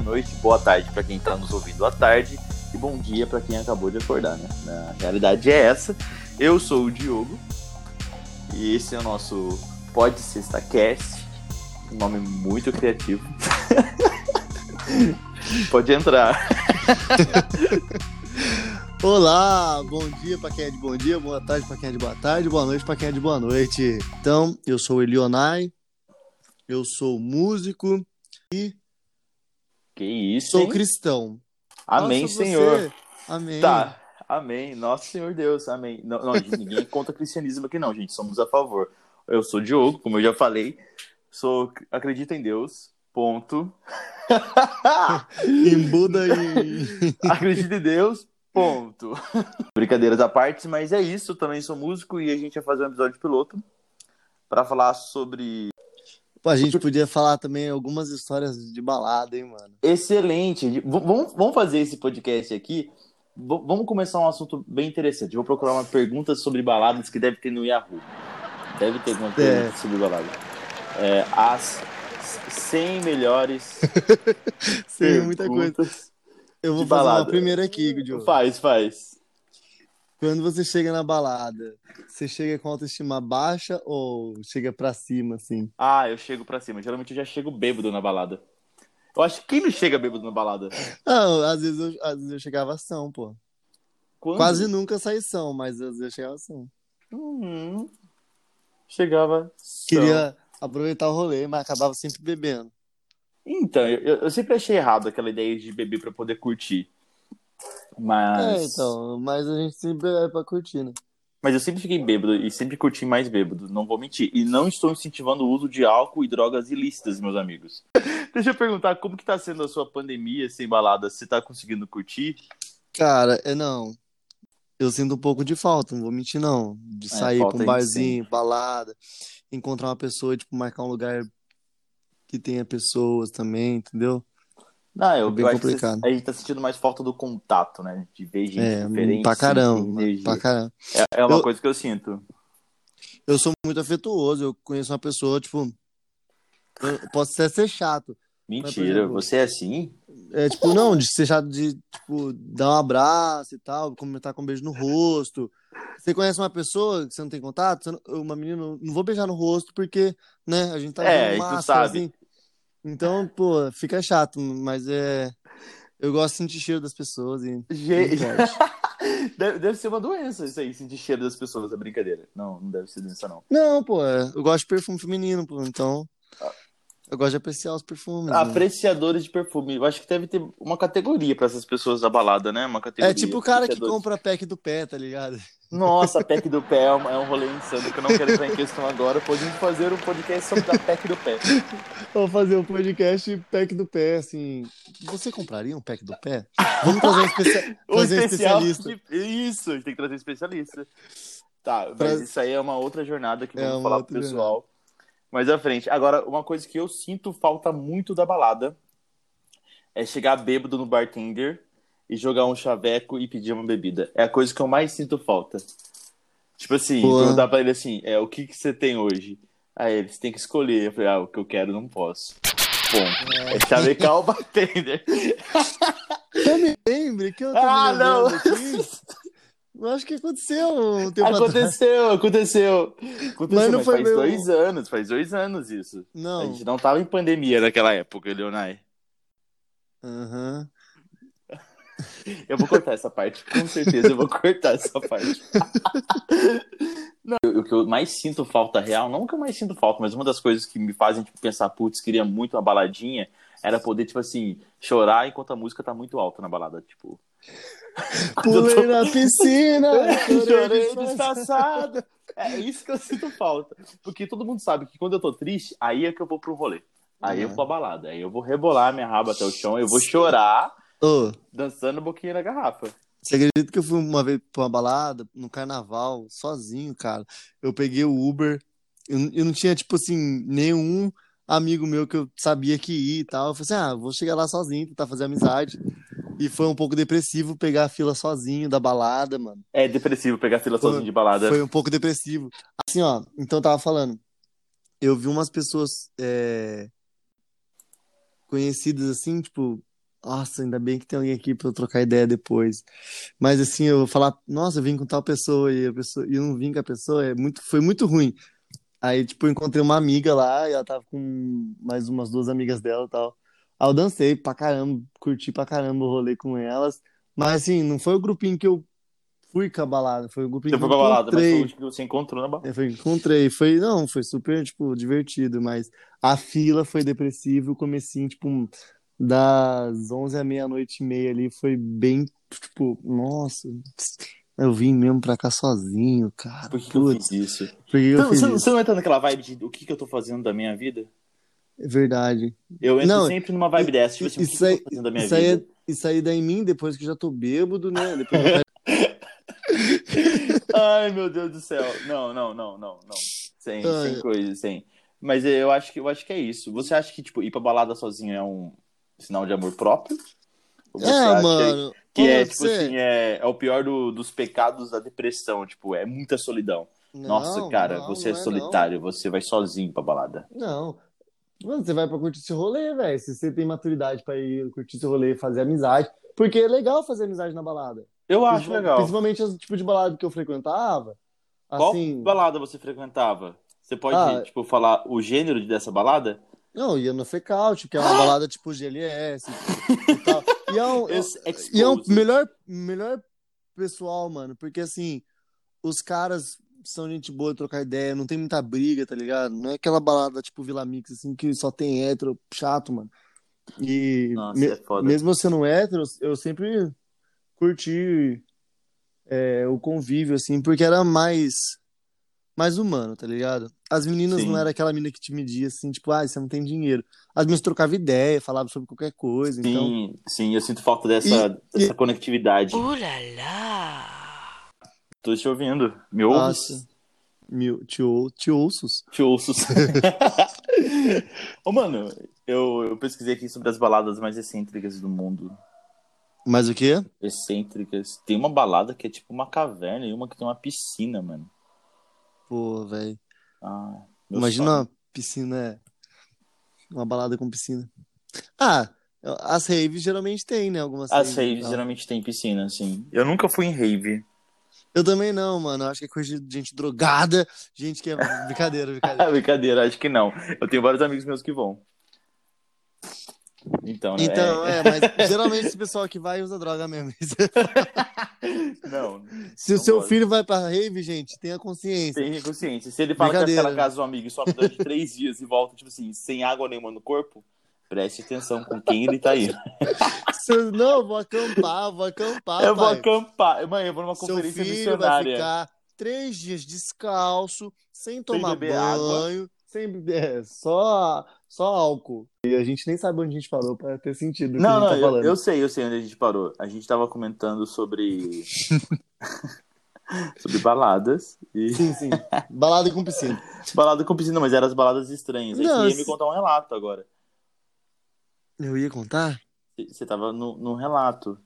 noite, boa tarde para quem está nos ouvindo à tarde e bom dia para quem acabou de acordar, né? Na realidade é essa. Eu sou o Diogo e esse é o nosso Pode Sexta Cast, um nome muito criativo. Pode entrar. Olá, bom dia para quem é de bom dia, boa tarde para quem é de boa tarde, boa noite para quem é de boa noite. Então, eu sou o Elionai, eu sou músico e Que isso, sou hein? cristão. Amém, Nossa, Senhor. você- Amém. Tá, amém. Nosso Senhor Deus, amém. Não, não, gente, ninguém contra cristianismo aqui, não, gente. Somos a favor. Eu sou Diogo, como eu já falei. Sou, acredito em Deus. Ponto. Em Buda e. acredito em Deus. Ponto. Brincadeiras à parte, mas é isso. Também sou músico e a gente vai fazer um episódio piloto para falar sobre. Pô, a gente podia falar também algumas histórias de balada, hein, mano? Excelente. V- Vamos, vamos fazer esse podcast aqui. V- Vamos começar um assunto bem interessante. Vou procurar uma pergunta sobre baladas que deve ter no Yahoo. Deve ter alguma pergunta sobre balada. É, as 100 melhores Sim, muita coisa. Eu vou balada. uma primeira aqui, Diogo. Faz, faz. Quando você chega na balada, você chega com autoestima baixa ou chega pra cima, assim? Ah, eu chego pra cima. Geralmente eu já chego bêbado na balada. Eu acho que quem não chega bêbado na balada? Não, às vezes eu, às vezes eu chegava ação, pô. Quando? Quase nunca saí são, mas às vezes eu chegava ação. Uhum. Chegava. são. Queria aproveitar o rolê, mas acabava sempre bebendo. Então, eu, eu sempre achei errado aquela ideia de beber pra poder curtir. Mas. É, então, mas a gente sempre é pra curtir, né? Mas eu sempre fiquei bêbado e sempre curti mais bêbado, não vou mentir. E não estou incentivando o uso de álcool e drogas ilícitas, meus amigos. Deixa eu perguntar, como que tá sendo a sua pandemia sem balada? Você tá conseguindo curtir? Cara, é não. Eu sinto um pouco de falta, não vou mentir, não. De É, sair falta pra um barzinho, balada, encontrar uma pessoa, tipo, marcar um lugar que tenha pessoas também, entendeu? Não, eu, É bem eu acho complicado. a gente tá sentindo mais falta do contato, né? De ver gente É, diferente. pra caramba, pra caramba. É, é uma Eu- coisa que eu sinto. Eu sou muito afetuoso, eu conheço uma pessoa, tipo, eu posso até ser chato. Mentira, exemplo, você é assim? É, tipo, não, de ser chato de, tipo, dar um abraço e tal, comentar com um beijo no rosto. Você conhece uma pessoa que você não tem contato? Não- uma menina, não vou beijar no rosto porque, né, a gente tá É, máscara, sabe. assim. Então, pô, fica chato, mas é... Eu gosto de sentir cheiro das pessoas e... Gente, deve, deve ser uma doença isso aí, sentir cheiro das pessoas, é brincadeira. Não, não deve ser doença, não. Não, pô, é, eu gosto de perfume feminino, pô, então... Eu gosto de apreciar os perfumes. né? Apreciadores de perfume. Eu acho que deve ter uma categoria pra essas pessoas da balada, né? Uma categoria. É tipo o cara que compra pack do pé, tá ligado? Nossa, a pack do pé é um, é um rolê insano que eu não quero entrar em questão agora. Podemos fazer um podcast sobre a pack do pé. Vou fazer um podcast pack do pé, assim. Você compraria um pack do pé? Vamos trazer um, especia... Trazer um especial. especialista. de- Isso, a gente tem que trazer um especialista. Tá, mas Pra- isso aí é uma outra jornada que É vamos falar pro pessoal mais à frente. Agora, uma coisa que eu sinto falta muito da balada é chegar bêbado no bartender e jogar um chaveco e pedir uma bebida. É a coisa que eu mais sinto falta. Tipo assim, perguntar pra ele assim, é, o que, que você tem hoje? Aí ele, você tem que escolher. Eu falei, ah, o que eu quero não posso. Bom, é chavecar o bartender. Eu me lembre que eu tô ah, me não! aqui. Eu acho que aconteceu um tempo. Aconteceu, aconteceu. Aconteceu, Mas mas, faz meu- dois anos, faz dois anos isso. A Não. gente não tava em pandemia naquela época, Leonai. Aham. Eu vou cortar essa parte, com certeza eu vou cortar essa parte. O que eu mais sinto falta real, não que eu mais sinto falta, mas uma das coisas que me fazem tipo, pensar, putz, queria muito uma baladinha, era poder, tipo assim, chorar enquanto a música tá muito alta na balada, tipo. Pulei na piscina, Chorei disfarçado. É isso que eu sinto falta. Porque todo mundo sabe que quando eu tô triste, aí é que eu vou pro rolê. Aí eu Uhum. vou pra balada. Aí eu vou rebolar minha raba até o chão, eu vou chorar Ô, dançando boquinha na garrafa. você acredita que eu fui uma vez pra uma balada, no carnaval, sozinho, cara? Eu peguei o Uber, eu, eu não tinha, tipo assim, nenhum amigo meu que eu sabia que ia e tal. Eu falei assim, ah, vou chegar lá sozinho, tentar fazer amizade. E foi um pouco depressivo pegar a fila sozinho da balada, mano. É depressivo pegar fila Foi- sozinho de balada. Foi um pouco depressivo. Assim, ó, então eu tava falando. Eu vi umas pessoas é, conhecidas assim, tipo, nossa, ainda bem que tem alguém aqui pra eu trocar ideia depois. Mas assim, eu vou falar, nossa, eu vim com tal pessoa e a pessoa e eu não vim com a pessoa, é muito, foi muito ruim. Aí, tipo, eu encontrei uma amiga lá e ela tava com mais umas duas amigas dela e tal. Aí eu dancei pra caramba, curti pra caramba o rolê com elas. Mas assim, não foi o grupinho que eu fui com a balada, foi o grupinho Você que foi eu pra balada, mas encontrei. foi o que você encontrou na balada. Eu fui- encontrei, foi, não, foi super, tipo, divertido, mas a fila foi depressiva, o comecinho, tipo, das 11 à meia-noite e meia ali, foi bem, tipo, nossa, eu vim mesmo pra cá sozinho, cara, Por que, que eu fiz isso? por que eu Então, fiz você, isso? você não entra naquela vibe de o que, que eu tô fazendo da minha vida? É verdade. Eu entro Não, sempre numa vibe dessa, tipo assim, Isso aí, minha isso aí, vida? é, isso aí dá em mim depois que já tô bêbado, né, depois Ai, meu Deus do céu. Não, não, não, não, não. Sem, Ai. sem coisa, sem. Mas eu acho que eu acho que é isso. Você acha que, tipo, ir pra balada sozinho é um sinal de amor próprio? É, mano, que é, tipo ser. assim, é, é o pior do- dos pecados da depressão, tipo, é muita solidão. Nossa, Não, cara, não, você é solitário, você vai sozinho pra balada. Não. Mano, você vai pra curtir esse rolê, velho. Se você tem maturidade pra ir curtir esse rolê, fazer amizade. Porque é legal fazer amizade na balada. Eu acho Principal- legal. Principalmente o tipo de balada que eu frequentava. Qual Assim. balada você frequentava? Você pode, Ah. tipo, falar o gênero dessa balada? Não, ia no Fecaut, que é uma balada tipo GLS e tal. E é um, Esse e é um melhor, melhor pessoal, mano. Porque assim, os caras são gente boa de trocar ideia, não tem muita briga, tá ligado? Não é aquela balada tipo Vila Mix, assim, que só tem hétero chato, mano. E Nossa, me- é foda. mesmo sendo hétero, eu sempre curti é, o convívio, assim, porque era mais, mais humano, tá ligado? As meninas Sim. não era aquela menina que te media, assim, tipo, ah, você não tem dinheiro. As meninas trocavam ideia, falavam sobre qualquer coisa, então... Sim, sim, eu sinto falta dessa, dessa conectividade. Ooh la la. Tô te ouvindo. Me ouves? Nossa, meu, te, ou- te ouços. Te ouço. Ô, mano, eu, eu pesquisei aqui sobre as baladas mais excêntricas do mundo. Mas o quê? Excêntricas. Tem uma balada que é tipo uma caverna e uma que tem uma piscina, mano. Pô, velho. Ah, Imagina sonho. uma piscina, é, uma balada com piscina. Ah, as raves geralmente tem, né? Algumas As raves. raves geralmente tem piscina, assim. Eu nunca fui em rave. Eu também não, mano. Acho que é coisa de gente drogada, gente que é. Brincadeira, brincadeira. Brincadeira, acho que não. Eu tenho vários amigos meus que vão. Então, né? Então, é, mas geralmente esse pessoal que vai usa droga mesmo. Não. Se o Não seu gosto. filho vai pra rave, gente, tenha consciência. Tem consciência. Se ele fala que vai ficar na casa do amigo e só durante três dias e volta, tipo assim, sem água nenhuma no corpo, preste atenção com quem ele tá indo. Não, eu vou acampar, vou acampar, eu vou pai. acampar. Mãe, eu vou numa Seu conferência filho vai missionária. ficar três dias descalço, sem tomar água. banho, sem beber, é, só, só álcool. E a gente nem sabe onde a gente parou pra ter sentido Não, a gente não, tá eu, falando. eu sei, eu sei onde a gente parou. A gente tava comentando sobre. sobre baladas. E... Sim, sim. Balada com piscina. Balada com piscina, mas eram as baladas estranhas. Aí Não, você ia me contar um relato agora. Eu ia contar? Você tava no, no relato.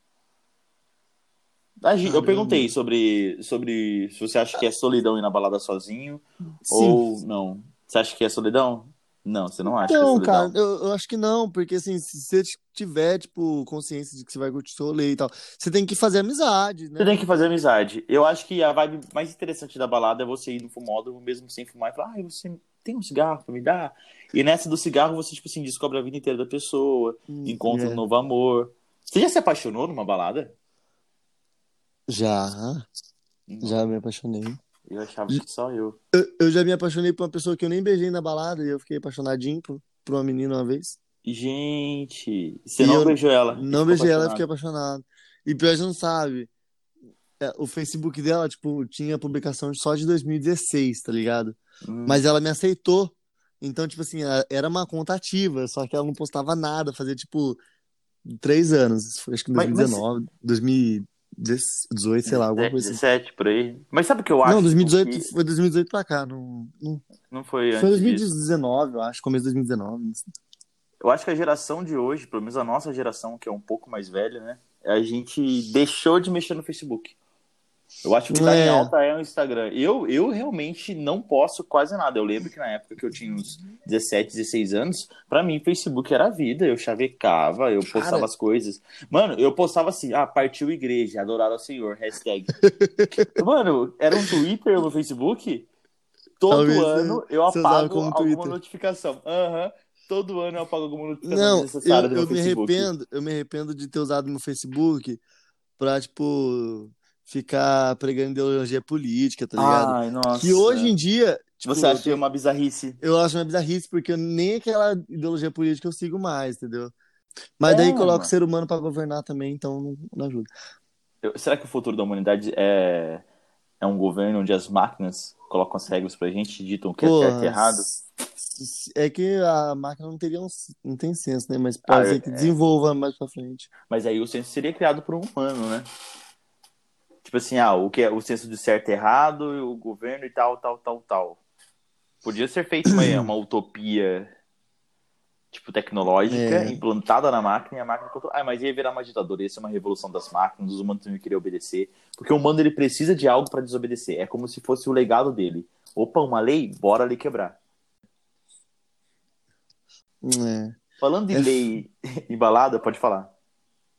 Eu perguntei sobre, sobre se você acha que é solidão ir na balada sozinho Sim. ou não. Você acha que é solidão? Não, você não acha que é Não, solidão. cara, eu, eu acho que não, porque assim, se você tiver, tipo, consciência de que você vai curtir seu rolê e tal, você tem que fazer amizade, né? Você tem que fazer amizade. Eu acho que a vibe mais interessante da balada é você ir no fumódromo mesmo sem fumar e falar, ah, você tem um cigarro pra me dar? E nessa do cigarro você, tipo assim, descobre a vida inteira da pessoa, Hum, encontra é. um novo amor. Você já se apaixonou numa balada? Já, já me apaixonei. Eu achava que só eu. Eu, eu já me apaixonei por uma pessoa que eu nem beijei na balada e eu fiquei apaixonadinho por, por uma menina uma vez. Gente, você E não beijou ela? Não beijei ela fiquei apaixonado. E pior, você não sabe. É, o Facebook dela, tipo, tinha publicação só de 2016, tá ligado? Hum. Mas ela me aceitou. Então, tipo assim, era uma conta ativa, só que ela não postava nada, fazia, tipo, três anos. Foi, acho que em Mas- mas- 2019, 2018, sei lá, alguma coisa assim. 17 por aí. Mas sabe o que eu acho? Não, 2018, Que foi 2018 pra cá. Não, não- não foi foi antes disso. 2019, eu acho, começo de 2019. Eu acho que a geração de hoje, pelo menos a nossa geração, que é um pouco mais velha, né? A gente deixou de mexer no Facebook. Eu acho que tá É. em alta é o Instagram. Eu, eu realmente não posto quase nada. Eu lembro que na época que eu tinha uns 17, 16 anos, pra mim Facebook era a vida. Eu chavecava, eu postava Cara. as coisas. Mano, eu postava assim, ah, partiu igreja, adorar ao Senhor, hashtag. Mano, era um Twitter no Facebook. Todo Talvez ano eu apago alguma Twitter. notificação. Aham. Todo ano eu apago alguma notificação Não, eu, do meu eu me Facebook. arrependo, eu me arrependo de ter usado meu Facebook pra, tipo, ficar pregando ideologia política, tá ligado? Ai, nossa. que hoje em dia, tipo, Você acha uma bizarrice? eu acho uma bizarrice, porque eu- nem aquela ideologia política eu sigo mais, entendeu? Mas daí É, coloca mano. o ser humano pra governar também, então não, não ajuda. Eu- será que o futuro da humanidade é, é um governo onde as máquinas colocam as regras pra gente e ditam o que é certo e errado? É que a máquina não teria um, não tem senso, né? Mas Ah, pode ser é- que desenvolva mais pra frente. Mas aí o senso seria criado por um humano, né? Tipo assim, ah, o que é o senso de certo e errado, o governo e tal, tal, tal, tal. Podia ser feito uma, uma utopia tipo tecnológica, É. implantada na máquina e a máquina controla. Ah, mas ia virar uma ditadura, ia ser uma revolução das máquinas, os humanos não querer obedecer. Porque o humano ele precisa de algo pra desobedecer. É como se fosse o legado dele. Opa, uma lei? Bora ali quebrar. É. Falando em É. lei embalada, pode falar.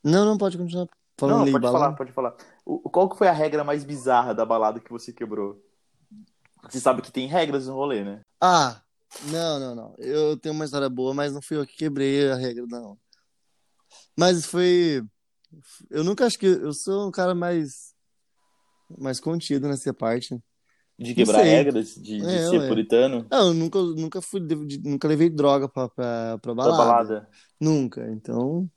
Não, não pode continuar falando não, pode balada. falar, pode falar. O, qual que foi a regra mais bizarra da balada que você quebrou? Você sabe que tem regras no rolê, né? Ah, não, não, não. Eu tenho uma história boa, mas não fui eu que quebrei a regra, não. Mas foi. Eu nunca acho que. Eu sou um cara mais. Mais contido nessa parte. De quebrar regras, de, de É, ser ué. puritano Não, eu nunca, nunca fui. nunca levei droga pra, pra, pra pra balada. balada. Nunca. Então.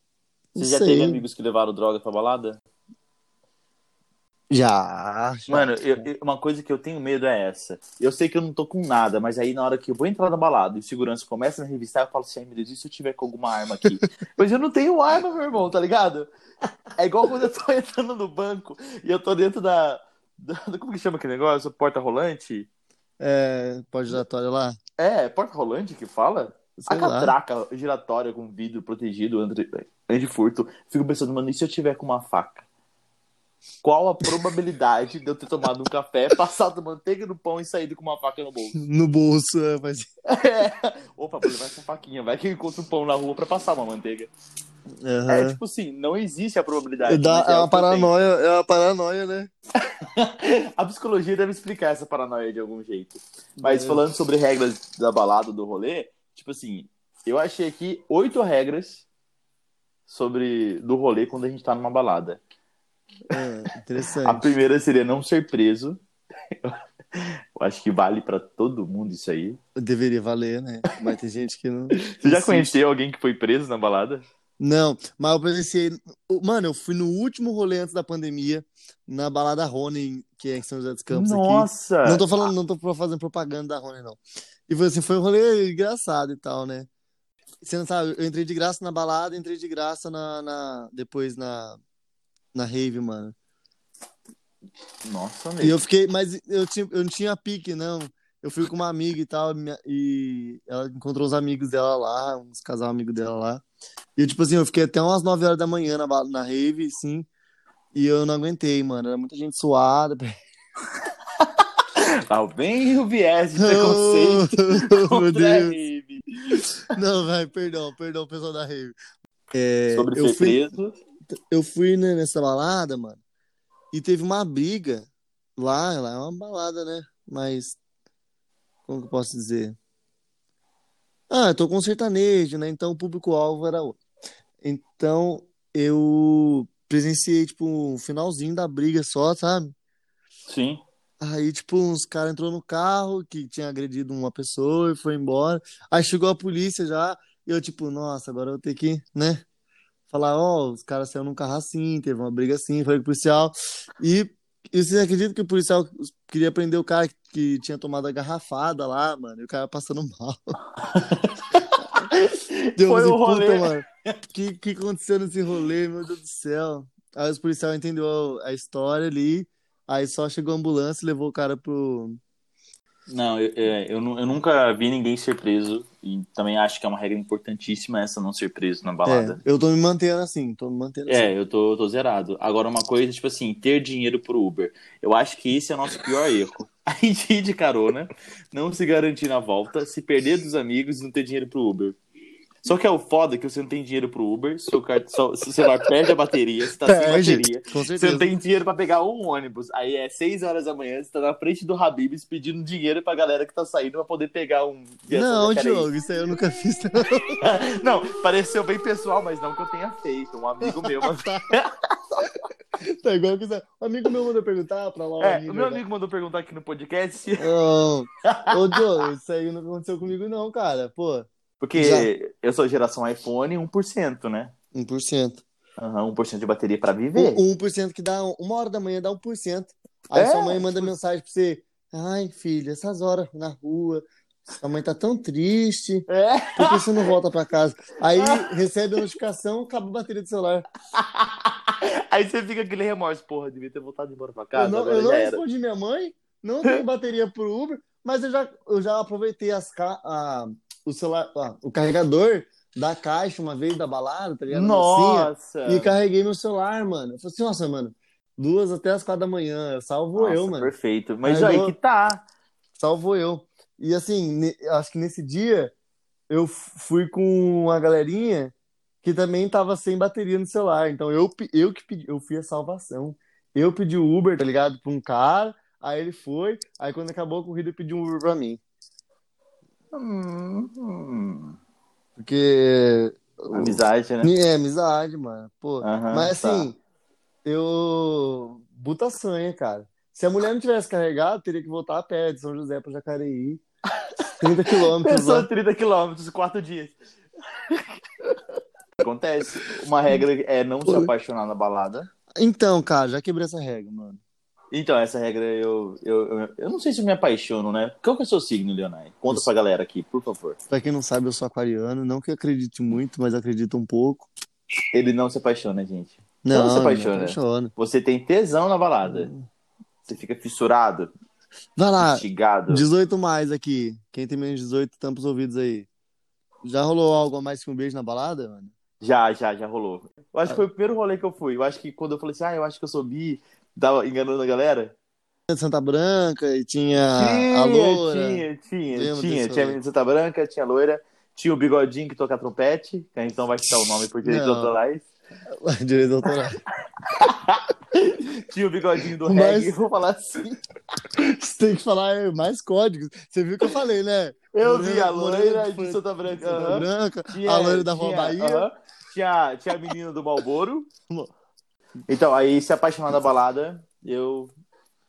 Você já sei. teve amigos que levaram droga pra balada? Já. já. Mano, eu- eu- uma coisa que eu tenho medo é essa. Eu sei que eu não tô com nada, mas aí na hora que eu vou entrar na balada e o segurança começa a me revistar, eu falo assim, ai meu Deus, e se eu tiver com alguma arma aqui? Mas eu não tenho arma, meu irmão, tá ligado? É igual quando eu tô entrando no banco e eu tô dentro da. da- como que chama aquele negócio? Porta rolante? É, pode giratória lá? É, porta rolante que fala? Sei a lá. catraca giratória com vidro protegido anti, anti-furto. Fico pensando, mano, e se eu tiver com uma faca? Qual a probabilidade de eu ter tomado um café, passado manteiga no pão e saído com uma faca no bolso? No bolso, é, mas. É. Opa, vou levar essa faquinha. Vai que eu encontro um pão na rua pra passar uma manteiga. Aham. É tipo assim, não existe a probabilidade. Dá- mas é o uma paranoia, é uma paranoia, né? A psicologia deve explicar essa paranoia de algum jeito. Mas É. falando sobre regras da balada, do rolê, tipo assim, eu achei aqui oito regras sobre do rolê quando a gente tá numa balada. É, A interessante. primeira seria não ser preso. Eu acho que vale pra todo mundo isso aí. Deveria valer, né? Mas tem gente que não. Você já conheceu alguém que foi preso na balada? Não, mas eu presenciei. Mano, eu fui no último rolê antes da pandemia, na balada Rony, que é em São José dos Campos aqui. Nossa! Não tô falando, não tô fazendo propaganda da Rony, não. E foi assim, foi um rolê engraçado e tal, né? Você não sabe, eu entrei de graça na balada, entrei de graça na, na- depois na, na rave, mano. Nossa, E mesmo. eu fiquei, mas eu, tinha, eu não tinha pique, não. Eu fui com uma amiga e tal, e ela encontrou os amigos dela lá, uns casal amigo dela lá. E tipo assim, eu fiquei até umas 9 horas da manhã na, na rave, sim. E eu não aguentei, mano. Era muita gente suada. Tá bem o viés de preconceito Oh, meu Deus. Não, vai, perdão, perdão, pessoal da rave. É, Sobre eu fui, eu fui né, nessa balada, mano, e teve uma briga lá, lá é uma balada, né? Mas como que eu posso dizer? Ah, eu tô com sertanejo, né? Então o público-alvo era outro. Então eu presenciei, tipo, um finalzinho da briga só, sabe? Sim. Aí, tipo, uns caras entrou no carro que tinha agredido uma pessoa e foi embora. Aí chegou a polícia já, e eu, tipo, nossa, agora eu vou ter que, né? Falar, ó, os caras saíram num carro assim, teve uma briga assim, falei com o policial. E, e vocês acreditam que o policial queria prender o cara que, que tinha tomado a garrafada lá, mano, e o cara passando mal. Deu Foi o rolê. puta, mano. O que, que aconteceu nesse rolê, meu Deus do céu? Aí os policiais entendeu a história ali. Aí só chegou a ambulância e levou o cara pro. Não, eu, é, eu, eu nunca vi ninguém ser preso e também acho que é uma regra importantíssima essa não ser preso na balada. É, eu tô me mantendo assim, tô me mantendo assim. É, eu tô, tô zerado. Agora, uma coisa, tipo assim, ter dinheiro pro Uber. Eu acho que esse é o nosso pior erro. A gente ir de carona, não se garantir na volta, se perder dos amigos e não ter dinheiro pro Uber. Só que é o foda que você não tem dinheiro pro Uber, seu, cart... seu celular perde a bateria, você tá Perde, sem bateria. com Você certeza. não tem dinheiro pra pegar um ônibus. Aí é 6 horas da manhã, você tá na frente do Habibs pedindo dinheiro pra galera que tá saindo pra poder pegar um. Não. Diogo, isso aí eu nunca fiz. Não, pareceu bem pessoal, mas não que eu tenha feito. Um amigo meu. Mas... tá igual que. Um amigo meu mandou perguntar pra lá. É, o meu amigo mandou perguntar aqui no podcast. Não. Ô, Diogo, isso aí não aconteceu comigo, não, cara. Pô, Porque Já. eu sou geração iPhone 1%, né? 1%. Aham, 1% de bateria pra viver. O 1% que dá uma hora da manhã dá 1%. Aí É, sua mãe manda mensagem pra você. Ai, filho, essas horas na rua, sua mãe tá tão triste. É. Por que você não volta pra casa? Aí recebe a notificação, acaba a bateria do celular. Aí você fica aquele remorso, porra, devia ter voltado embora pra Eu casa, não, eu não já era. respondi minha mãe, não tenho bateria pro Uber, mas eu já, eu já aproveitei as a- o celular, ah, o carregador da caixa uma vez da balada, tá ligado? Nossa! Mocinha, E carreguei meu celular, mano. Eu falei assim, nossa, mano, duas até as quatro da manhã, salvo Nossa, eu, mano. Perfeito. Mas Aí aí eu- que tá. Salvo eu. E assim, acho que nesse dia eu fui com uma galerinha que também tava sem bateria no celular. Então eu, eu que pedi, eu fui a salvação. Eu pedi o Uber, tá ligado? Pra um cara, aí ele foi, aí quando acabou a corrida eu pedi um Uber pra mim. Hum, hum. Porque. Amizade, né? É, amizade, mano. Pô. Aham, Mas tá. assim, eu. Buta sanha, cara. Se a mulher não tivesse carregado, teria que voltar a pé de São José pra Jacareí. 30 quilômetros Pensou lá. 30 quilômetros, quatro dias. Acontece. Uma regra é não se apaixonar na balada. Então, cara, já quebrei essa regra, mano. Então, essa regra eu, eu, eu, eu não sei se eu me apaixono, né? Qual que é o seu signo, Leonai? Conta pra galera aqui, por favor. Pra quem não sabe, eu sou aquariano. Não que acredite muito, mas acredito um pouco. Ele não se apaixona, gente. Não, Não se não apaixona. apaixona. Você tem tesão na balada. Você fica fissurado, Vai lá, instigado. 18 mais aqui. Quem tem menos de 18, tampa os ouvidos aí. Já rolou algo a mais que um beijo na balada, mano? Já, já, já rolou. Eu acho que foi o primeiro rolê que eu fui. Eu acho que quando eu falei assim, ah, eu acho que eu sou bi, tava enganando a galera. Tinha de Santa Branca e tinha a loura. tinha, tinha, Lembro tinha. Tinha a menina de Santa Branca, tinha a loira, tinha o bigodinho que toca trompete, que não vai citar o nome por direitos autorais. Direito autoral. Tinha o bigodinho do Mas- reggae, vou falar assim. Você tem que falar mais códigos. Você viu que eu falei, né? Eu vi a loira de Santa Branca. Santa. Branca, Tinha- a loira da Rua tinha- Bahia. Tinha, tinha a menina do Malboro. Então, aí se apaixonar da balada, eu.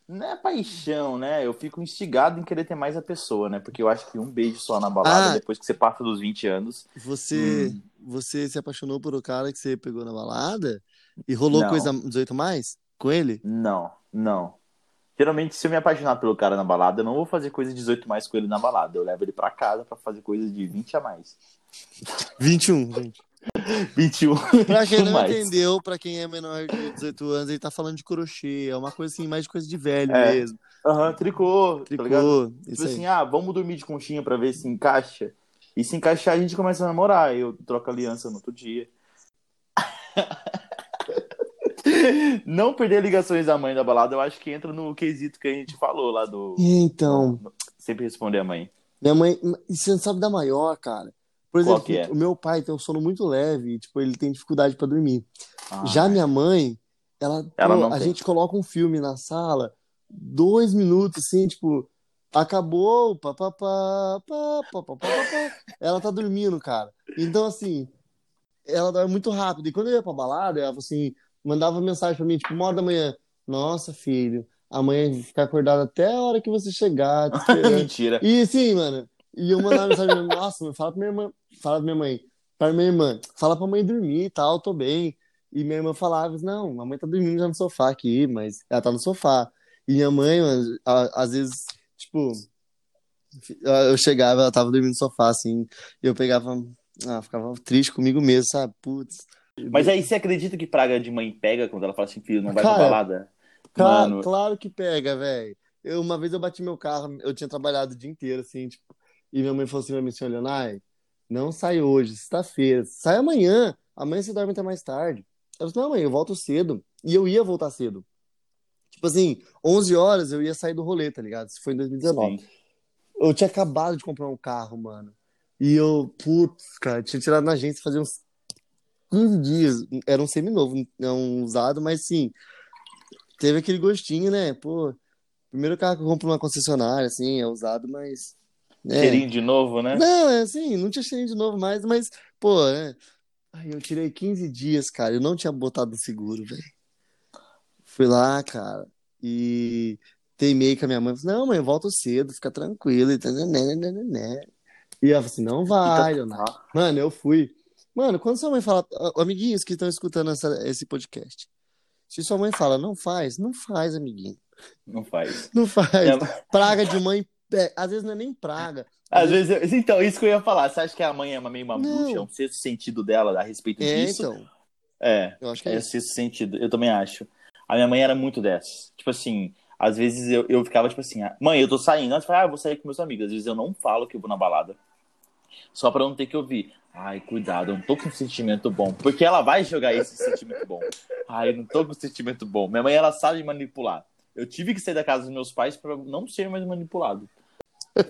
Não é paixão, né? Eu fico instigado em querer ter mais a pessoa, né? Porque eu acho que um beijo só na balada, Ah. depois que você passa dos 20 anos. Você, Hum. você se apaixonou por o cara que você pegou na balada? E rolou Não. coisa 18 mais com ele? Não, não. Geralmente, se eu me apaixonar pelo cara na balada, eu não vou fazer coisa de 18 mais com ele na balada. Eu levo ele pra casa pra fazer coisa de 20 a mais. 21, gente. 21. Pra quem não mais. entendeu, pra quem é menor de 18 anos, ele tá falando de crochê. É uma coisa assim, mais de coisa de velho É, mesmo. Aham, tricô, tá ligado? Tricô, Tipo isso aí. assim, ah, vamos dormir de conchinha pra ver se encaixa. E se encaixar, a gente começa a namorar. Eu troco aliança no outro dia. Não perder ligações da mãe da balada, eu acho que entra no quesito que a gente falou lá do. Então, Sempre responder a mãe. minha mãe. E você não sabe da maior, cara. Por exemplo, é? o meu pai tem um sono muito leve, tipo, ele tem dificuldade para dormir. Ah, Já é. minha mãe, ela, ela pô, a tem. gente coloca um filme na sala, dois minutos, assim, tipo, acabou, papapá, papapá, ela tá dormindo, cara. Então, assim, ela dorme muito rápido. E quando eu ia pra balada, ela, assim, mandava mensagem pra mim, tipo, uma hora da manhã, nossa, filho, amanhã ficar acordado até a hora que você chegar. Mentira. E, sim, mano, e eu mandava mensagem, pra nossa, fala pra minha irmã, fala pra minha mãe, pra minha irmã, fala pra mãe dormir e tal, tô bem. E minha irmã falava, não, a mãe tá dormindo já no sofá aqui, mas ela tá no sofá. E minha mãe, às vezes, tipo, eu chegava, ela tava dormindo no sofá, assim, e eu pegava, ah, ficava triste comigo mesmo, sabe? Putz. Mas aí você acredita que praga de mãe pega quando ela fala assim, filho, não vai pra Cara, balada? Claro, Mano, claro que pega, velho. uma vez eu bati meu carro, eu tinha trabalhado o dia inteiro, assim, tipo, e minha mãe falou assim pra mim, assim, Leonai, não sai hoje, sexta-feira, sai amanhã, amanhã você dorme até mais tarde. Eu falei, não, mãe, eu volto cedo. E eu ia voltar cedo. Tipo assim, 11 horas eu ia sair do rolê, tá ligado? Isso foi em 2019. Sim. Eu tinha acabado de comprar um carro, mano. E eu, putz, cara, tinha tirado na agência fazia uns 15 dias. Era um seminovo, não usado, mas sim, teve aquele gostinho, né? Pô, primeiro carro que eu compro numa concessionária, assim, é usado, mas. Né? Cheirinho de novo, né? Não, é assim, não tinha cheirinho de novo mais, mas, pô, né? Aí eu tirei 15 dias, cara, eu não tinha botado seguro, velho. Fui lá, cara, e teimei com a minha mãe. Falei, não, mãe, volto cedo, fica tranquilo. E, né, né, né, e ela falou assim, não vai, Leonardo. Mano, eu fui. Mano, quando sua mãe fala, amiguinhos que estão escutando essa- esse podcast, se sua mãe fala, não faz, não faz, amiguinho. Não faz. Não faz. Minha- Praga de mãe, é, às vezes não é nem praga. Às vezes, eu- então, isso que eu ia falar. Você acha que a mãe é uma- meio uma Não. bruxa? É um sexto sentido dela a respeito É, disso? então, É, eu acho que é é isso. sexto sentido. Eu também acho. A minha mãe era muito dessas. Tipo assim, às vezes eu, eu ficava tipo assim, ah, mãe, eu tô saindo. Ela fala, ah, eu vou sair com meus amigos. Às vezes eu não falo que eu vou na balada. Só pra não ter que ouvir. Ai, cuidado, eu não tô com um sentimento bom. Porque ela vai jogar esse sentimento bom. Ai, eu não tô com um sentimento bom. Minha mãe, ela sabe manipular. Eu tive que sair da casa dos meus pais pra não ser mais manipulado.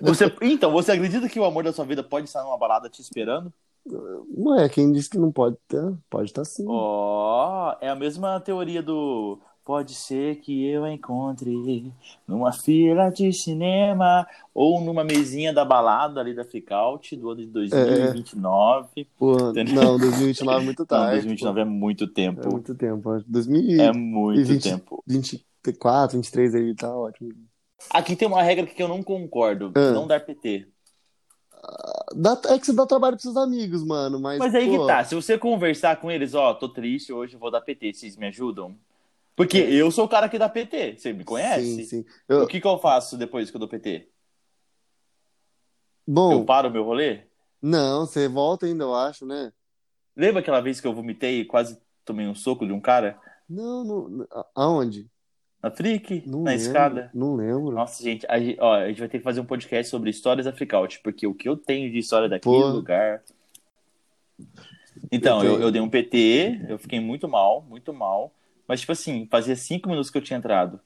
Você, então, você acredita que o amor da sua vida pode estar numa balada te esperando? Não é, quem disse que não pode ter, pode estar sim. Ó, é a mesma teoria do pode ser que eu encontre numa fila de cinema ou numa mesinha da balada ali da Freakout do ano de 2029. Pô, Entendeu? não, 2029 é muito Não, tarde. 2029 é muito pô. tempo. É muito tempo. acho. 2024, É muito 20. tempo. 23 aí tá ótimo. Aqui tem uma regra que eu não concordo, Ah. não dar PT. Dá, é que você dá trabalho pros seus amigos, mano, mas, Mas aí pô, que tá, se você conversar com eles, ó, tô triste, hoje eu vou dar PT, vocês me ajudam? Porque eu sou o cara que dá PT, você me conhece? Sim, sim. Eu- O que que eu faço depois que eu dou PT? Bom, Eu paro o meu rolê? não, você volta ainda, eu acho, né? Lembra aquela vez que eu vomitei e quase tomei um soco de um cara? Não, não, aonde? Na Frick? Não na lembro, escada? Não lembro. Nossa, gente, a, gente- ó, a gente vai ter que fazer um podcast sobre histórias da Freakout, porque o que eu tenho de história daquele Pô. lugar. Então, Eu eu, eu dei um PT, eu fiquei muito mal, muito mal. Mas, tipo assim, fazia cinco minutos que eu tinha entrado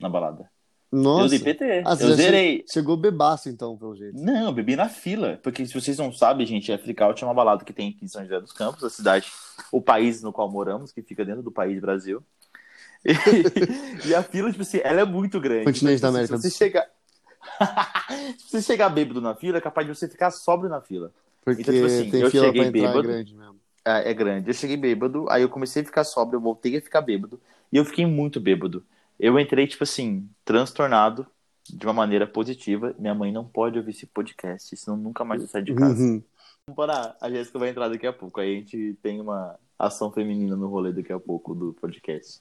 na balada. Eu Nossa, dei PT. Ah, eu zerei. chegou bebaço então, pelo jeito. Não, eu bebi na fila. Porque se vocês não sabem, gente, a Freakout é uma balada que tem aqui em São José dos Campos, a cidade, o país no qual moramos, que fica dentro do país Brasil. E, e a fila, tipo assim, ela é muito grande. Continente da Então, América Se você chegar. se você chegar bêbado na fila, é capaz de você ficar sóbrio na fila. Porque Então, tipo assim, tem eu fila cheguei entrar bêbado. grande mesmo. É, é grande. Eu cheguei bêbado, aí eu comecei a ficar sóbrio, eu voltei a ficar bêbado. E eu fiquei muito bêbado. Eu entrei, tipo assim, transtornado de uma maneira positiva. Minha mãe não pode ouvir esse podcast, senão nunca mais eu saio de casa. Uhum. Vamos parar. A Jéssica vai entrar daqui a pouco. Aí a gente tem uma ação feminina no rolê daqui a pouco do podcast.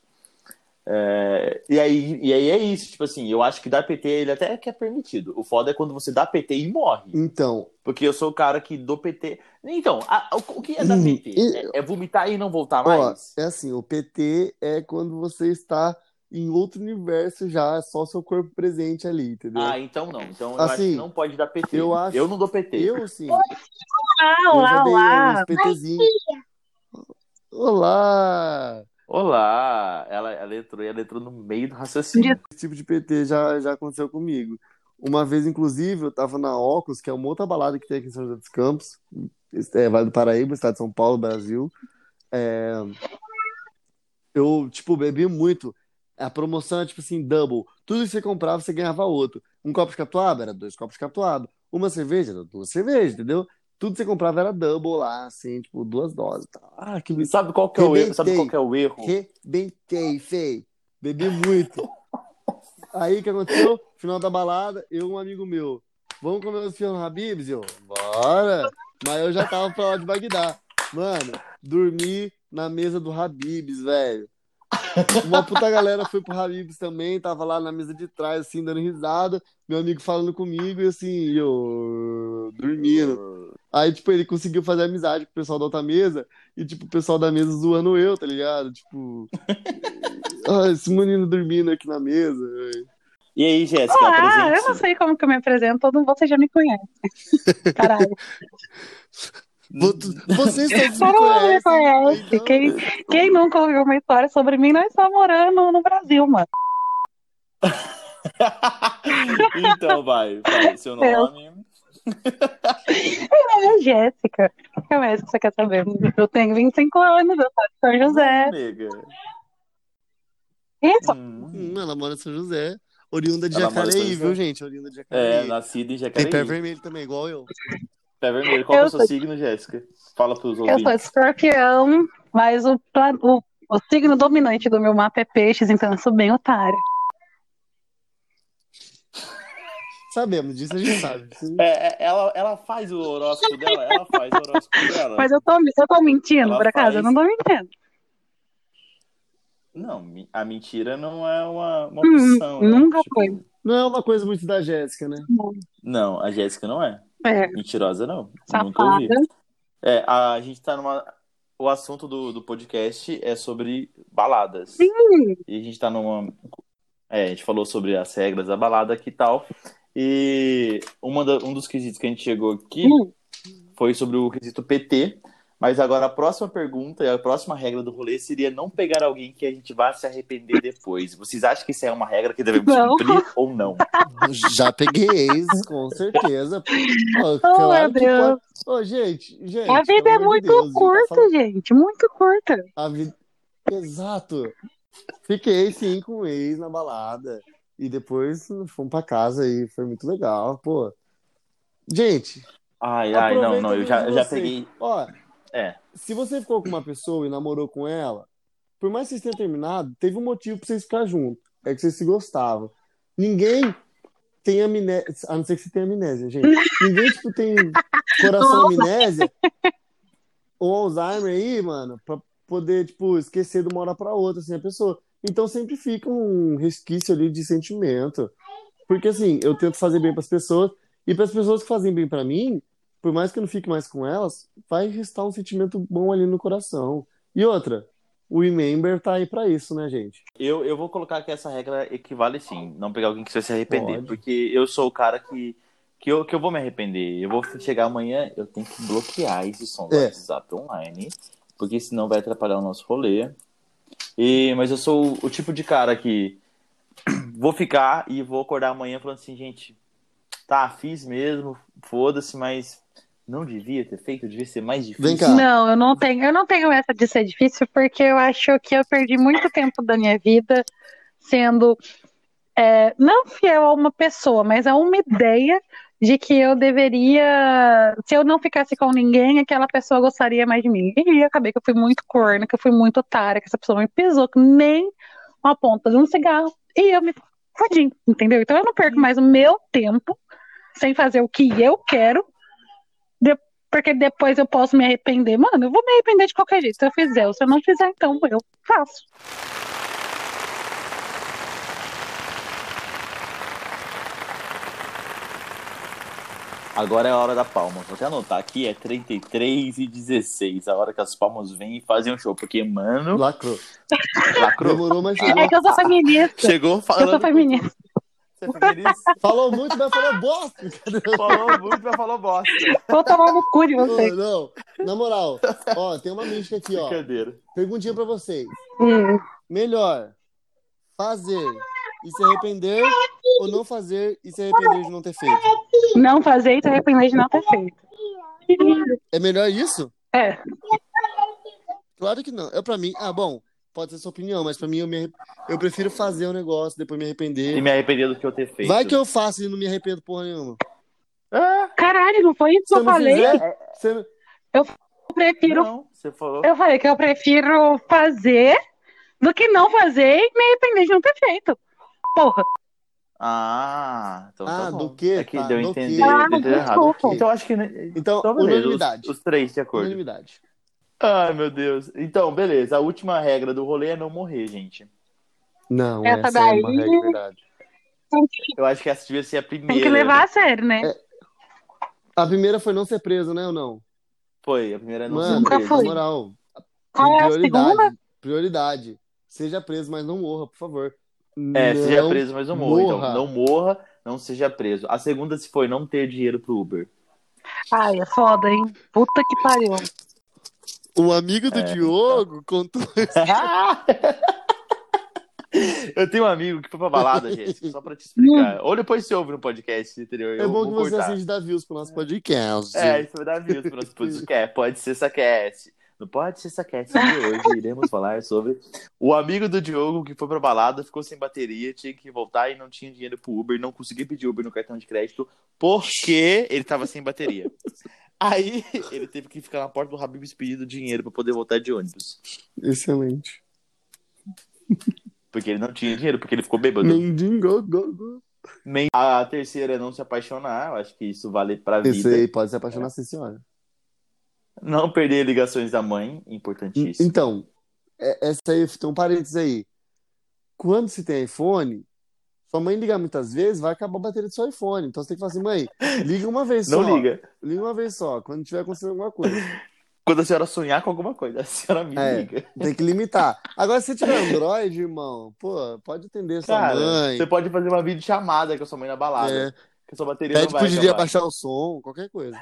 É, e, aí, e aí é isso, tipo assim, eu acho que dar PT ele até que é permitido. O foda é quando você dá PT e morre. Então, Porque eu sou o cara que dou PT. Então, a- o, o que é dar Hum, PT? e- É, é vomitar e não voltar ó, mais? é assim, o PT é quando você está em outro universo já, é só seu corpo presente ali, entendeu? Ah, então não. Então eu acho Assim, que não pode dar PT. eu acho- não dou PT. Eu, sim, Olá, eu já olá, dei olá. Olá! Olá! Ela, ela, entrou, ela entrou no meio do raciocínio. Esse tipo de PT já, já aconteceu comigo. Uma vez, inclusive, eu tava na Ocus, que é uma outra balada que tem aqui em São José dos Campos, é, Vale do Paraíba, estado de São Paulo, Brasil. É, eu, tipo, bebi muito. A promoção é tipo assim, double. Tudo que você comprava, você ganhava outro. Um copo de catuaba era dois copos de catuaba. Uma cerveja era duas cervejas, entendeu? Tudo que você comprava era double lá, assim, tipo, duas doses. tá? Ah, que E sabe qual que é o erro? Sabe Rebentei. qual que é o erro? Rebentei, fei. Bebi muito. Aí o que aconteceu? Final da balada, eu e um amigo meu. Vamos comer os fios no Habibs? Eu, bora! Mas eu já tava pra lá de Bagdá. Mano, dormi na mesa do Habibs, velho. Uma puta galera foi pro Habibs também, tava lá na mesa de trás, assim, dando risada. Meu amigo falando comigo e assim, eu dormindo. Aí, tipo, ele conseguiu fazer amizade com o pessoal da outra mesa e, tipo, o pessoal da mesa zoando eu, tá ligado? Tipo, ah, esse menino dormindo aqui na mesa. velho. E aí, Jéssica, Ah, eu não sei como que eu me apresento, todo você já me conhece. Caralho. Vo- Vocês todos me conhecem. conhece. então- Quem, quem nunca ouviu uma história sobre mim não está morando no Brasil, mano. então, vai, vai, seu nome. Meu nome é Jéssica. O que mais que você quer saber? Eu tenho 25 anos, eu sou de São José. Nega. Isso. Hum. Ela mora em São José. Oriunda de Ela mora em São Jacareí, José. viu, gente? Oriunda de É, Jacareí. nascido em Tem Jacareí. pé vermelho também, igual eu. Pé vermelho. Qual que é Eu o seu sou- signo, Jéssica? Fala pros Eu sou ouvintes. escorpião, mas o, o, o signo dominante do meu mapa é peixes, então eu sou bem otária. Sabemos disso, a gente sabe. É, é, ela, ela faz o horóscopo dela? Ela faz o horóscopo dela? Mas eu tô, eu tô mentindo, Ela por acaso? faz. Eu não tô mentindo. Não, a mentira não é uma, uma Hum, opção. né? nunca Tipo, foi. Não é uma coisa muito da Jéssica, né? Não, a Jéssica não é. É, Mentirosa não. Nunca ouvi. safada. É, a gente tá numa. O assunto do, do podcast é sobre baladas. Sim. E a gente tá numa. É, a gente falou sobre as regras da balada aqui e tal. E uma da- um dos quesitos que a gente chegou aqui Hum. foi sobre o quesito PT. Mas agora a próxima pergunta e a próxima regra do rolê seria não pegar alguém que a gente vá se arrepender depois. Vocês acham que isso é uma regra que devemos Não. cumprir ou não? Já peguei ex, com certeza. Oh, claro meu Deus. pode. Ô, gente, gente. A vida é muito Deus, tá curta, falando- gente. Muito curta. A vida... Exato. Fiquei sim com o ex na balada. E depois fomos pra casa e foi muito legal, pô. Gente, Ai, ai, não, não, eu já, eu já peguei. Ó, É. se você ficou com uma pessoa e namorou com ela, por mais que vocês tenham terminado, teve um motivo pra vocês ficar juntos. É que vocês se gostavam. Ninguém tem amnésia, a não ser que você tenha amnésia, gente. Ninguém, tipo, tem coração amnésia ou Alzheimer aí, mano, pra poder, tipo, esquecer de uma hora pra outra, assim, a pessoa. Então sempre fica um resquício ali de sentimento. Porque, assim, eu tento fazer bem pras pessoas, e pras pessoas que fazem bem pra mim, por mais que eu não fique mais com elas, vai restar um sentimento bom ali no coração. E outra, o Remember tá aí pra isso, né, gente? Eu, eu vou colocar que essa regra equivale sim, não pegar alguém que você vai se arrepender, Pode. porque eu sou o cara que, que, eu, que eu vou me arrepender. Eu vou chegar amanhã, eu tenho que bloquear esse som do É. WhatsApp online, porque senão vai atrapalhar o nosso rolê. E, mas eu sou o, tipo de cara que vou ficar e vou acordar amanhã falando assim, gente, tá, fiz mesmo, foda-se, mas não devia ter feito, devia ser mais difícil. Vem cá. Não, eu não tenho, eu não tenho essa de ser difícil, porque eu acho que eu perdi muito tempo da minha vida sendo é, não fiel a uma pessoa, mas a uma ideia de que eu deveria, se eu não ficasse com ninguém, aquela pessoa gostaria mais de mim. E acabei que eu fui muito corna, que eu fui muito otária, que essa pessoa me pisou, que nem uma ponta de um cigarro, e eu me fodi, entendeu? Então eu não perco mais o meu tempo sem fazer o que eu quero porque depois eu posso me arrepender. Mano, eu vou me arrepender de qualquer jeito. Se eu fizer, ou se eu não fizer, então eu faço. Agora é a hora da palma. Vou até anotar aqui, é 33 e 16. A hora que as palmas vêm e fazem um show. Porque, mano, Lacrou. lacrou. Demorou, mas chegou. É que eu sou feminista. Chegou Eu falando. sou feminista. Você é feminista? Falou muito, mas falou bosta. Falou muito, mas falou bosta. Vou tomar no cu de vocês. não, na moral, ó, tem uma mística aqui, ó. Brincadeira. Perguntinha pra vocês. Hum. Melhor fazer e se arrepender ou não fazer e se arrepender de não ter feito? Não fazer e se arrepender de não ter feito. É melhor isso? É. Claro que não. Eu pra mim, ah, bom, pode ser sua opinião, mas pra mim eu, me eu prefiro fazer o negócio, depois me E arrepender. me arrepender do que eu ter feito. Vai que eu faço e não me arrependo porra nenhuma. Ah, Caralho, não foi isso que eu falei? fizer, você Eu prefiro. não, você falou. Eu falei que eu prefiro fazer do que não fazer e me arrepender de não ter feito. Porra. Ah, então Ah, tá bom. do quê? É que Tá, deu entender? Ah, errado. desculpa. Então acho que. Então, Então, beleza, unanimidade. Os, os três de acordo. Unanimidade. Ai, meu Deus. Então, beleza. A última regra do rolê é não morrer, gente. Não, Essa essa, é uma daí- regra de verdade. Eu acho que essa devia ser a primeira. Tem que levar a sério, né? É. A primeira foi não ser preso, né ou não? Foi, a primeira não Mano, Nunca preso. foi. na moral, Qual é a prioridade, segunda? prioridade. Seja preso, mas não morra, por favor. É, não seja preso, mas não morra. morra. Então, não morra, não seja preso. A segunda, se foi não ter dinheiro pro Uber. Ai, é foda, hein? Puta que pariu. O amigo É, do Diogo contou. Eu tenho um amigo que foi pra balada, gente, só pra te explicar. Ou depois você ouve no podcast, entendeu? É Eu bom que você assiste dar views pro nosso podcast. É, isso vai dar views pro nosso podcast. Pode ser saquete. No Pode Ser Saquete de hoje, iremos falar sobre o amigo do Diogo que foi pra balada, ficou sem bateria, tinha que voltar e não tinha dinheiro pro Uber, não conseguia pedir Uber no cartão de crédito porque ele tava sem bateria. Aí ele teve que ficar na porta do Habib's pedindo dinheiro pra poder voltar de ônibus. Excelente. Porque ele não tinha dinheiro, porque ele ficou bêbado. Mendigo, go, go. A terceira é não se apaixonar, eu acho que isso vale pra vida. Esse aí pode se apaixonar sim, senhora. Não perder ligações da mãe, importantíssimo. Então, é- essa aí tem um parênteses aí. Quando se tem iPhone, sua mãe ligar muitas vezes, vai acabar a bateria do seu iPhone. Então você tem que falar assim, mãe, liga uma vez só. Não liga. Liga uma vez só, quando tiver acontecendo alguma coisa. Quando a senhora sonhar com alguma coisa, a senhora me É. liga. Tem que limitar. Agora, se tiver Android, irmão, pô, pode atender sua Cara, mãe. você pode fazer uma videochamada com a sua mãe na balada. É, Que a sua bateria pede não vai pro Didi abaixar o som, qualquer coisa.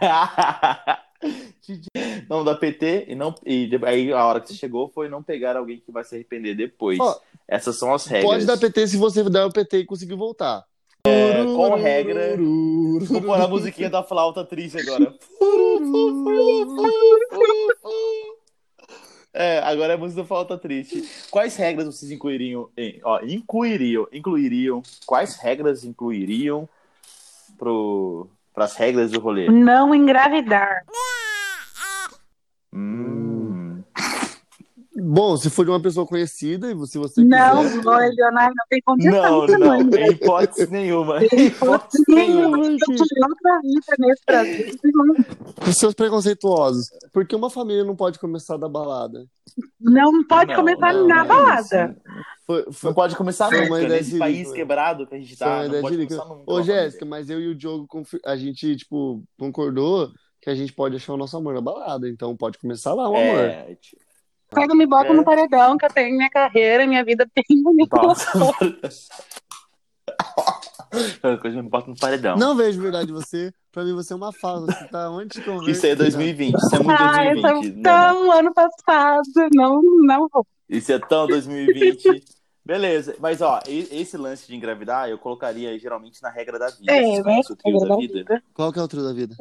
Didi, não dá PT e não e aí a hora que você chegou foi não pegar alguém que vai se arrepender depois. Ó, Essas são as regras. Pode dar PT se você der o PT e conseguir voltar. É, qual regra? Vou pôr a musiquinha da flauta triste agora. É, agora é a música da flauta triste. Quais regras vocês incluiriam? Em, ó, incluiriam, incluiriam. Quais regras incluiriam pro para as regras do rolê? Não engravidar. Hum. Bom, se for de uma pessoa conhecida e se você Não, quiser... não, Leonardo, não tem condição Não, não, não engravidar. em hipótese nenhuma. Em Tem hipótese hipótese nenhuma. Os seus preconceituosos. Porque uma família não pode começar da balada. Não pode Não, começar não, na não, balada. Foi, Não foi, pode começar Foi nunca. Nesse de país livro. quebrado que a gente tá, não pode começar nunca. Ô, Jéssica, mas eu e o Diogo, a gente, tipo, concordou que a gente pode achar o nosso amor na balada. Então pode começar lá o amor. É, tipo, Pega, me bota É. no paredão, que eu tenho minha carreira, minha vida nossa. Qualquer coisa me bota no paredão. Não vejo verdade em você. Pra mim, você é uma fala. Você tá onde de conversa. Isso aí é 2020. Isso é muito Ah, eu 2020. sou Não, tão ano passado. Não, não vou. Isso é tão 2020. Beleza, mas ó, esse lance de engravidar eu colocaria geralmente na regra da vida. É, né? o trio da vida? Qual que é o trio da vida?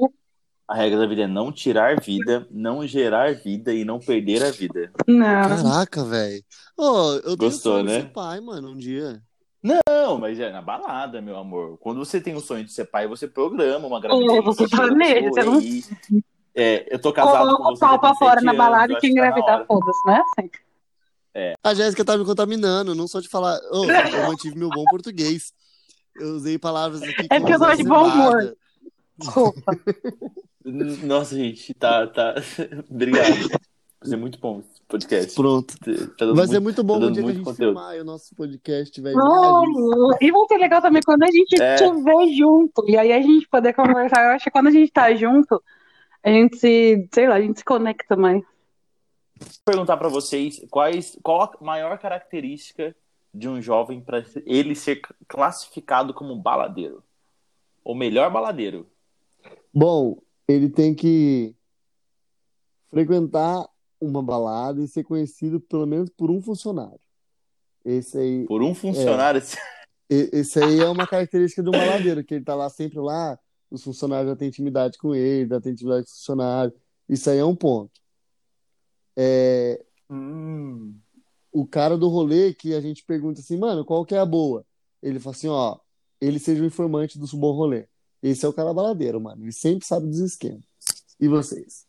A regra da vida é não tirar vida, não gerar vida e não perder a vida. Não. Caraca, velho. Ô, eu tenho Gostou, né? ser pai, mano, um dia. Não, mas é na balada, meu amor. Quando você tem o sonho de ser pai, você programa uma gravidez. É, você planeja, você não-. É, eu tô casado com Coloca o você. pau já pra fora na anos, balada e quem engravidar, foda-se, não é assim? A Jéssica tá me contaminando, não só de falar. Ô, eu mantive meu bom português. Eu usei palavras aqui É porque eu gosto de bom humor. Desculpa. Nossa, gente, tá. tá... Obrigado. Vai ser muito bom esse podcast. Pronto. Tá Vai muito- ser muito bom tá no dando dia que a muito gente conteúdo. filmar e o nosso podcast Oh, imagens. e vai ser legal também quando a gente É. estiver junto. E aí a gente poder conversar. Eu acho que quando a gente tá junto, a gente se, sei lá, a gente se conecta mais. Vou perguntar pra vocês quais, qual a maior característica de um jovem para ele ser classificado como baladeiro? O melhor baladeiro. Bom, ele tem que frequentar uma balada e ser conhecido pelo menos por um funcionário. Esse aí, Por um funcionário. e- esse aí é uma característica um baladeiro, que ele tá lá sempre lá, os funcionários já têm intimidade com ele, já tem intimidade com o funcionário. Isso aí é um ponto. É, Hum. o cara do rolê que a gente pergunta assim, mano, qual que é a boa? Ele fala assim, ó, ele seja o informante do bom rolê. Esse é o cara baladeiro, mano. Ele sempre sabe dos esquemas. E vocês?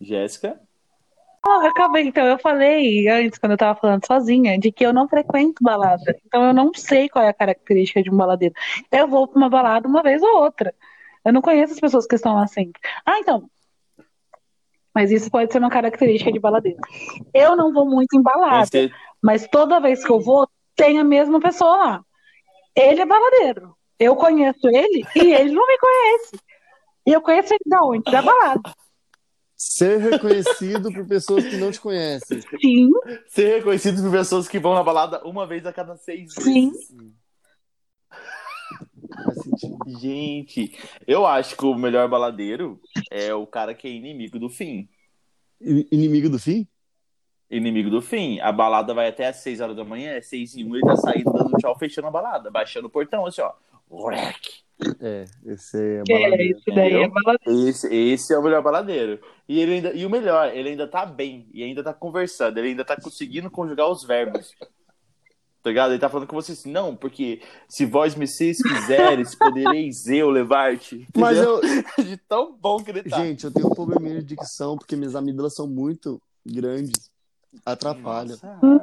Jéssica? Ah, eu acabei, então, eu falei antes, quando eu tava falando sozinha, de que eu não frequento balada. Então eu não sei qual é a característica de um baladeiro. Eu vou pra uma balada uma vez ou outra. Eu não conheço as pessoas que estão lá sempre. Ah, então. Mas isso pode ser uma característica de baladeiro. Eu não vou muito em balada, mas toda vez que eu vou, tem a mesma pessoa lá. Ele é baladeiro. Eu conheço ele e ele não me conhece. E eu conheço ele da onde? Da balada. Ser reconhecido por pessoas que não te conhecem. Sim, Ser reconhecido por pessoas que vão na balada uma vez a cada seis Sim. meses. Sentido. Gente, eu acho que o melhor baladeiro é o cara que é inimigo do fim. Inimigo do fim? Inimigo do fim. A balada vai até às 6 horas da manhã, é 6 e 1, ele tá saindo, dando tchau, fechando a balada, baixando o portão, assim, ó. É, esse é é, baladeiro. esse daí é baladeiro. Esse, esse é o melhor baladeiro. E, ele ainda, e o melhor, ele ainda tá bem, e ainda tá conversando, ele ainda tá conseguindo conjugar os verbos. Tá ligado? Ele tá falando com você assim, não, porque se vós me seis quiseres, podereis eu levar-te. Mas eu, De tão bom que ele tá. gente, eu tenho um probleminha de dicção porque minhas amígdalas são muito grandes. Atrapalha. Nossa. Hum,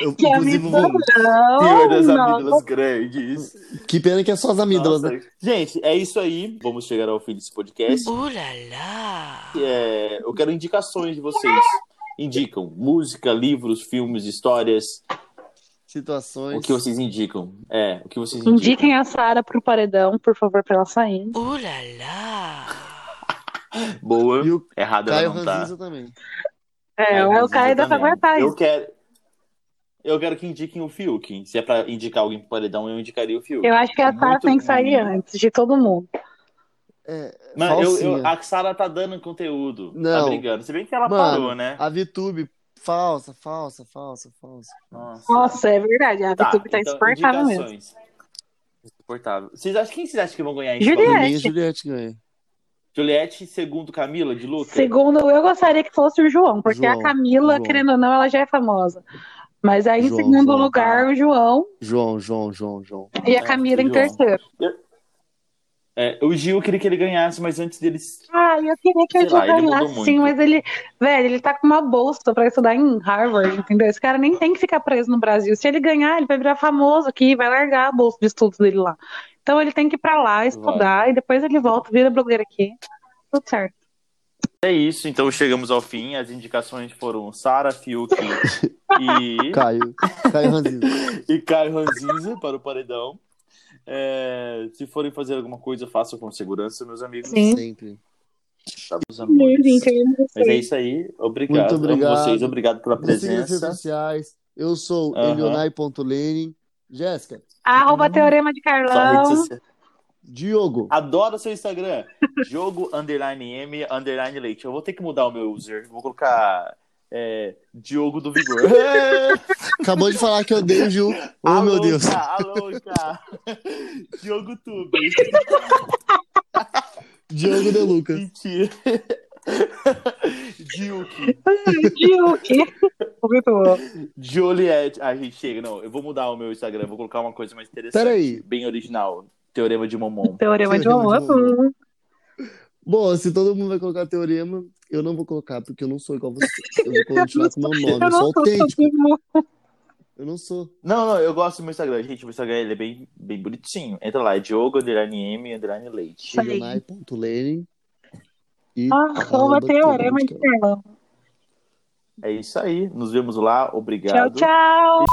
Eu, que inclusive, vou... amizão, Senhor das não. amígdalas grandes. que pena que é só as amígdalas, Nossa. né? Gente, é isso aí. Vamos chegar ao fim desse podcast. Ooh la la. É, eu quero indicações de vocês. Indicam música, livros, filmes, histórias. Situações. O que vocês indicam? É, o que vocês indicam? Indiquem a Sara pro paredão, por favor, pra ela sair. Ooh la la. Boa. Errada Caio ela não tá. Ranzinza também. É, o Caio dá pra também. aguentar Eu isso. quero. Eu quero que indiquem o Fiuk. Se é pra indicar alguém pro paredão, eu indicaria o Fiuk. Eu acho que a Sara tem que sair antes de todo mundo. É, Mano, eu, eu- falsinha. a Sara tá dando conteúdo. Tá Não. brigando. Se bem que ela Mano, parou, né? A VTube, falsa, falsa, falsa, falsa. Nossa. Nossa, é verdade. A Tá, VTube tá então, insuportável mesmo. Insuportável. Vocês acham, quem vocês acham que vão ganhar em Juliette. Mim, Juliette ganha. Juliette, segundo Camila, de Luca? Segundo, eu gostaria que fosse o João, porque João, a Camila, João. querendo ou não, ela já é famosa. Mas aí, em João, segundo João, lugar, tá. o João João, João, João, João. e a É, Camila em João. terceiro. É, o Gil eu queria que ele ganhasse, mas antes deles. Ah, eu queria que Gil ele mudou ganhasse, sim, mas ele, velho, ele tá com uma bolsa pra estudar em Harvard, entendeu? Esse cara nem tem que ficar preso no Brasil. Se ele ganhar, ele vai virar famoso aqui, vai largar a bolsa de estudos dele lá. Então ele tem que ir pra lá estudar e depois ele volta, vira blogueiro aqui. Tudo certo. É isso, então chegamos ao fim. As indicações foram Sara, Fiuk e, Caio. Caio Ranzinza. e Caio Ranzinza para o paredão. É, se forem fazer alguma coisa, façam com segurança, meus amigos. Sim. Sempre. Tá, meus amores. Amo Mas é isso aí. Obrigado. Muito obrigado. Amo vocês. Obrigado pela nas redes presença. sociais. Eu sou Aham. elionai.lenin. Jéssica, Arroba Teorema de Carlão. Diogo. Adoro seu Instagram. Jogo underline M underline leite. Eu vou ter que mudar o meu user. Vou colocar é, Diogo do Vigor. Acabou de falar que eu odeio o Gil. Oh, Alô, meu Deus. Alô, cá. Diogo Tube. Diogo De Lucas. Mentira. Diuque. Diuque. Muito bom. Juliette. Ah, gente, chega. Não, eu vou mudar o meu Instagram. Vou colocar uma coisa mais interessante. Peraí. Bem original. Teorema de Momon. Teorema de Teorema de Momon. Bom, se todo mundo vai colocar teorema, eu não vou colocar, porque eu não sou igual você. Eu vou continuar com o meu nome. Eu Eu não sou autêntico. Eu não sou. Não, não, eu gosto do meu Instagram. Gente, meu Instagram ele é bem, bem bonitinho. Entra lá, é Diogo, underline M, underline leite. Elionai.lenin. E Arroba Teorema de. É isso aí. Nos vemos lá. Tchau, Obrigado. tchau.